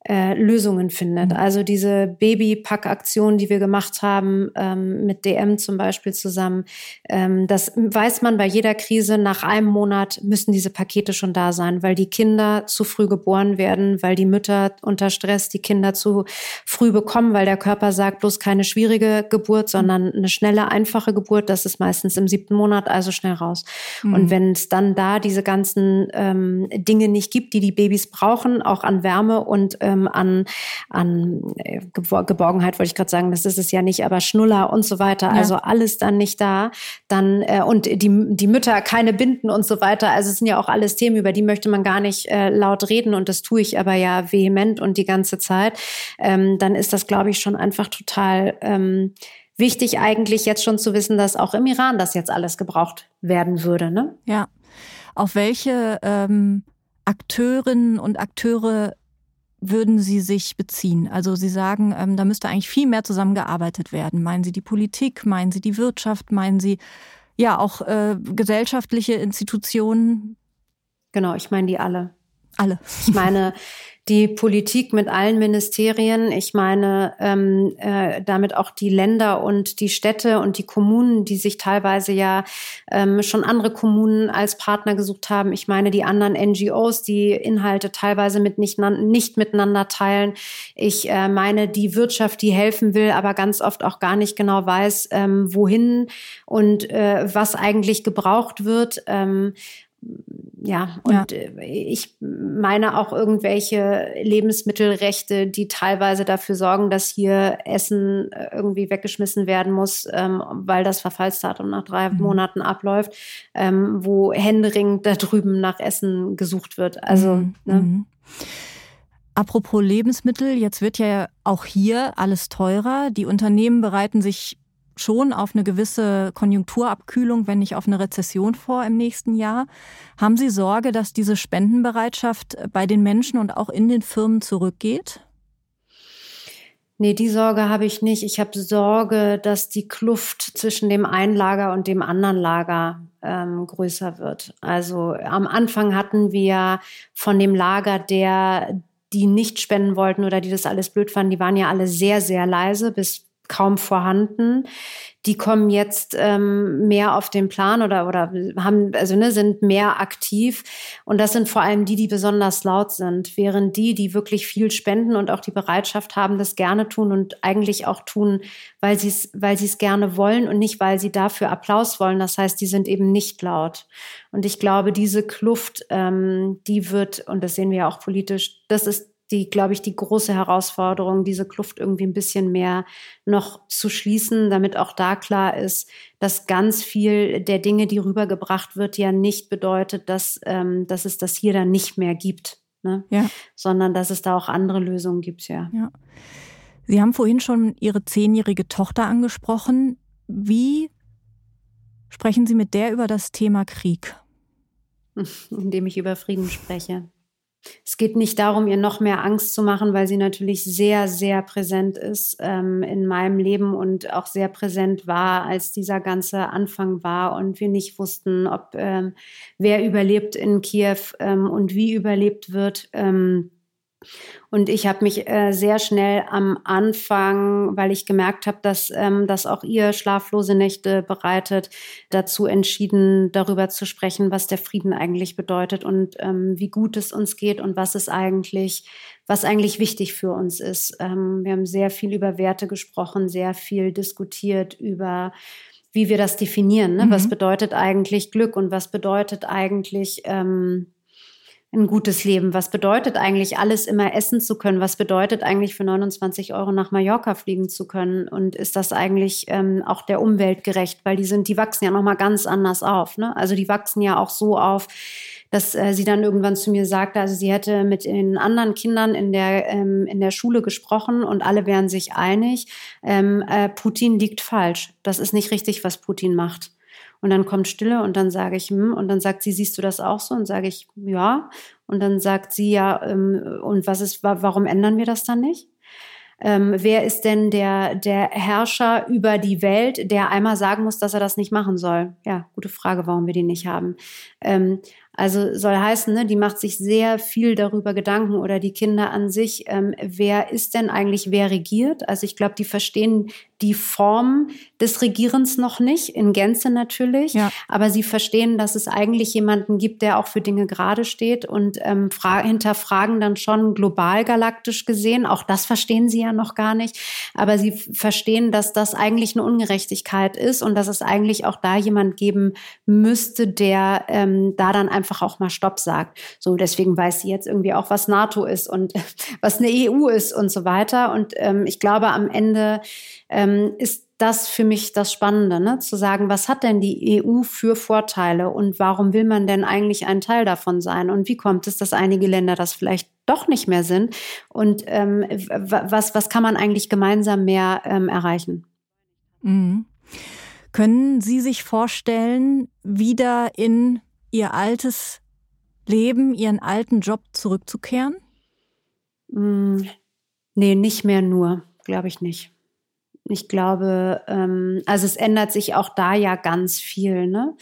[SPEAKER 2] äh, Lösungen findet. Mhm. Also diese Babypack-Aktion, die wir gemacht haben, ähm, mit DM zum Beispiel zusammen, ähm, das weiß man bei jeder Krise, nach einem Monat müssen diese Pakete schon da sein, weil die Kinder zu früh geboren werden, weil die Mütter unter Stress die Kinder zu früh bekommen, weil der Körper sagt, bloß keine schwierige Geburt, sondern eine schnelle, einfache Geburt, das ist meistens im siebten Monat, also schnell raus. Mhm. Und wenn es dann da diese ganzen ähm, Dinge nicht gibt, die die Babys brauchen, auch an Wärme und äh, ähm, an, an äh, Geborgenheit, wollte ich gerade sagen, das ist es ja nicht, aber Schnuller und so weiter. Ja. Also alles dann nicht da. Dann äh, und die, die Mütter keine Binden und so weiter. Also es sind ja auch alles Themen, über die möchte man gar nicht äh, laut reden und das tue ich aber ja vehement und die ganze Zeit. Ähm, dann ist das, glaube ich, schon einfach total ähm, wichtig, eigentlich jetzt schon zu wissen, dass auch im Iran das jetzt alles gebraucht werden würde. Ne?
[SPEAKER 1] Ja. Auf welche ähm, Akteurinnen und Akteure würden Sie sich beziehen? Also Sie sagen, ähm, da müsste eigentlich viel mehr zusammengearbeitet werden. Meinen Sie die Politik? Meinen Sie die Wirtschaft? Meinen Sie ja auch äh, gesellschaftliche Institutionen?
[SPEAKER 2] Genau, ich meine die alle.
[SPEAKER 1] Alle.
[SPEAKER 2] Ich meine die Politik mit allen Ministerien, ich meine ähm, äh, damit auch die Länder und die Städte und die Kommunen, die sich teilweise ja ähm, schon andere Kommunen als Partner gesucht haben. Ich meine die anderen NGOs, die Inhalte teilweise mit nicht, nicht miteinander teilen. Ich äh, meine die Wirtschaft, die helfen will, aber ganz oft auch gar nicht genau weiß, ähm, wohin und äh, was eigentlich gebraucht wird. Ähm, ja, und ja. Äh, ich meine auch irgendwelche Lebensmittelrechte, die teilweise dafür sorgen, dass hier Essen äh, irgendwie weggeschmissen werden muss, ähm, weil das Verfallsdatum nach drei mhm. Monaten abläuft, ähm, wo händeringend da drüben nach Essen gesucht wird. Also, mhm. ne?
[SPEAKER 1] Mhm. Apropos Lebensmittel, jetzt wird ja auch hier alles teurer. Die Unternehmen bereiten sich schon auf eine gewisse Konjunkturabkühlung, wenn nicht auf eine Rezession vor im nächsten Jahr. Haben Sie Sorge, dass diese Spendenbereitschaft bei den Menschen und auch in den Firmen zurückgeht?
[SPEAKER 2] Nee, die Sorge habe ich nicht. Ich habe Sorge, dass die Kluft zwischen dem einen Lager und dem anderen Lager ähm, größer wird. Also am Anfang hatten wir von dem Lager der die nicht spenden wollten oder die das alles blöd fanden, die waren ja alle sehr, sehr leise bis kaum vorhanden. Die kommen jetzt ähm, mehr auf den Plan oder oder haben also ne, sind mehr aktiv und das sind vor allem die, die besonders laut sind, während die, die wirklich viel spenden und auch die Bereitschaft haben, das gerne tun und eigentlich auch tun, weil sie es weil sie es gerne wollen und nicht weil sie dafür Applaus wollen. Das heißt, die sind eben nicht laut. Und ich glaube, diese Kluft, ähm, die wird und das sehen wir ja auch politisch, das ist die, glaube ich, die große Herausforderung, diese Kluft irgendwie ein bisschen mehr noch zu schließen, damit auch da klar ist, dass ganz viel der Dinge, die rübergebracht wird, ja nicht bedeutet, dass, ähm, dass es das hier dann nicht mehr gibt, ne? ja. sondern dass es da auch andere Lösungen gibt, ja.
[SPEAKER 1] ja. Sie haben vorhin schon Ihre zehnjährige Tochter angesprochen. Wie sprechen Sie mit der über das Thema Krieg? (laughs)
[SPEAKER 2] Indem ich über Frieden spreche. Es geht nicht darum, ihr noch mehr Angst zu machen, weil sie natürlich sehr, sehr präsent ist ähm, in meinem Leben und auch sehr präsent war, als dieser ganze Anfang war und wir nicht wussten, ob ähm, wer überlebt in Kiew ähm, und wie überlebt wird. Ähm, und ich habe mich äh, sehr schnell am Anfang, weil ich gemerkt habe, dass ähm, das auch ihr schlaflose Nächte bereitet, dazu entschieden, darüber zu sprechen, was der Frieden eigentlich bedeutet und ähm, wie gut es uns geht und was es eigentlich, was eigentlich wichtig für uns ist. Ähm, wir haben sehr viel über Werte gesprochen, sehr viel diskutiert über wie wir das definieren. Ne? Mhm. Was bedeutet eigentlich Glück und was bedeutet eigentlich ähm, ein gutes Leben? Was bedeutet eigentlich alles immer essen zu können? Was bedeutet eigentlich für 29 Euro nach Mallorca fliegen zu können? Und ist das eigentlich ähm, auch der Umwelt gerecht? Weil die sind, die wachsen ja nochmal ganz anders auf. Ne? Also die wachsen ja auch so auf, dass äh, sie dann irgendwann zu mir sagte, also sie hätte mit den anderen Kindern in der, ähm, in der Schule gesprochen und alle wären sich einig, ähm, äh, Putin liegt falsch. Das ist nicht richtig, was Putin macht. Und dann kommt Stille und dann sage ich, hm, und dann sagt sie, siehst du das auch so? Und sage ich, ja. Und dann sagt sie, ja, ähm, und was ist, warum ändern wir das dann nicht? Ähm, wer ist denn der, der Herrscher über die Welt, der einmal sagen muss, dass er das nicht machen soll? Ja, gute Frage, warum wir die nicht haben. Ähm, also soll heißen, ne, die macht sich sehr viel darüber Gedanken oder die Kinder an sich, ähm, wer ist denn eigentlich, wer regiert? Also ich glaube, die verstehen die Form des Regierens noch nicht, in Gänze natürlich, ja. aber sie verstehen, dass es eigentlich jemanden gibt, der auch für Dinge gerade steht und ähm, hinterfragen dann schon global galaktisch gesehen. Auch das verstehen sie ja noch gar nicht, aber sie verstehen, dass das eigentlich eine Ungerechtigkeit ist und dass es eigentlich auch da jemand geben müsste, der ähm, da dann einfach auch mal Stopp sagt. So, deswegen weiß sie jetzt irgendwie auch, was NATO ist und (laughs) was eine EU ist und so weiter. Und ähm, ich glaube, am Ende ähm, ist das für mich das Spannende, ne? zu sagen, was hat denn die EU für Vorteile und warum will man denn eigentlich ein Teil davon sein und wie kommt es, dass einige Länder das vielleicht doch nicht mehr sind und ähm, was, was kann man eigentlich gemeinsam mehr ähm, erreichen?
[SPEAKER 1] Mhm. Können Sie sich vorstellen, wieder in Ihr altes Leben, Ihren alten Job zurückzukehren?
[SPEAKER 2] Mm, nee, nicht mehr nur, glaube ich nicht. Ich glaube, ähm, also es ändert sich auch da ja ganz viel. Ne?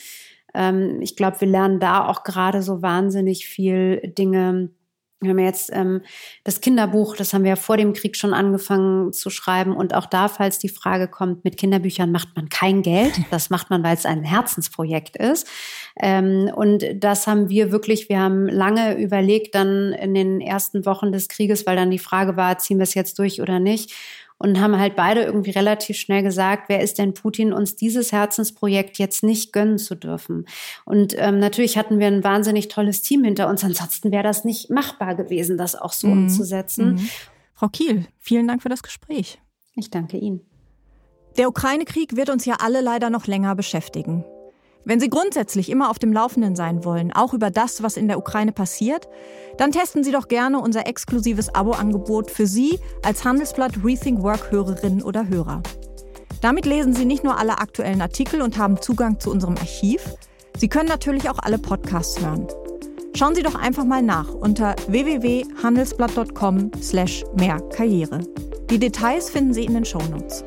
[SPEAKER 2] Ähm, ich glaube, wir lernen da auch gerade so wahnsinnig viel Dinge. Wir haben jetzt ähm, das Kinderbuch, das haben wir ja vor dem Krieg schon angefangen zu schreiben. Und auch da, falls die Frage kommt, mit Kinderbüchern macht man kein Geld. Das macht man, weil es ein Herzensprojekt ist. Ähm, und das haben wir wirklich, wir haben lange überlegt, dann in den ersten Wochen des Krieges, weil dann die Frage war, ziehen wir es jetzt durch oder nicht und haben halt beide irgendwie relativ schnell gesagt, wer ist denn Putin, uns dieses Herzensprojekt jetzt nicht gönnen zu dürfen. Und ähm, natürlich hatten wir ein wahnsinnig tolles Team hinter uns, ansonsten wäre das nicht machbar gewesen, das auch so mhm. umzusetzen. Mhm.
[SPEAKER 1] Frau Kiel, vielen Dank für das Gespräch.
[SPEAKER 2] Ich danke Ihnen.
[SPEAKER 1] Der Ukraine-Krieg wird uns ja alle leider noch länger beschäftigen. Wenn Sie grundsätzlich immer auf dem Laufenden sein wollen, auch über das, was in der Ukraine passiert, dann testen Sie doch gerne unser exklusives Abo-Angebot für Sie als Handelsblatt Rethink Work-Hörerinnen oder Hörer. Damit lesen Sie nicht nur alle aktuellen Artikel und haben Zugang zu unserem Archiv, Sie können natürlich auch alle Podcasts hören. Schauen Sie doch einfach mal nach unter www.handelsblatt.com slash mehr Karriere. Die Details finden Sie in den Shownotes.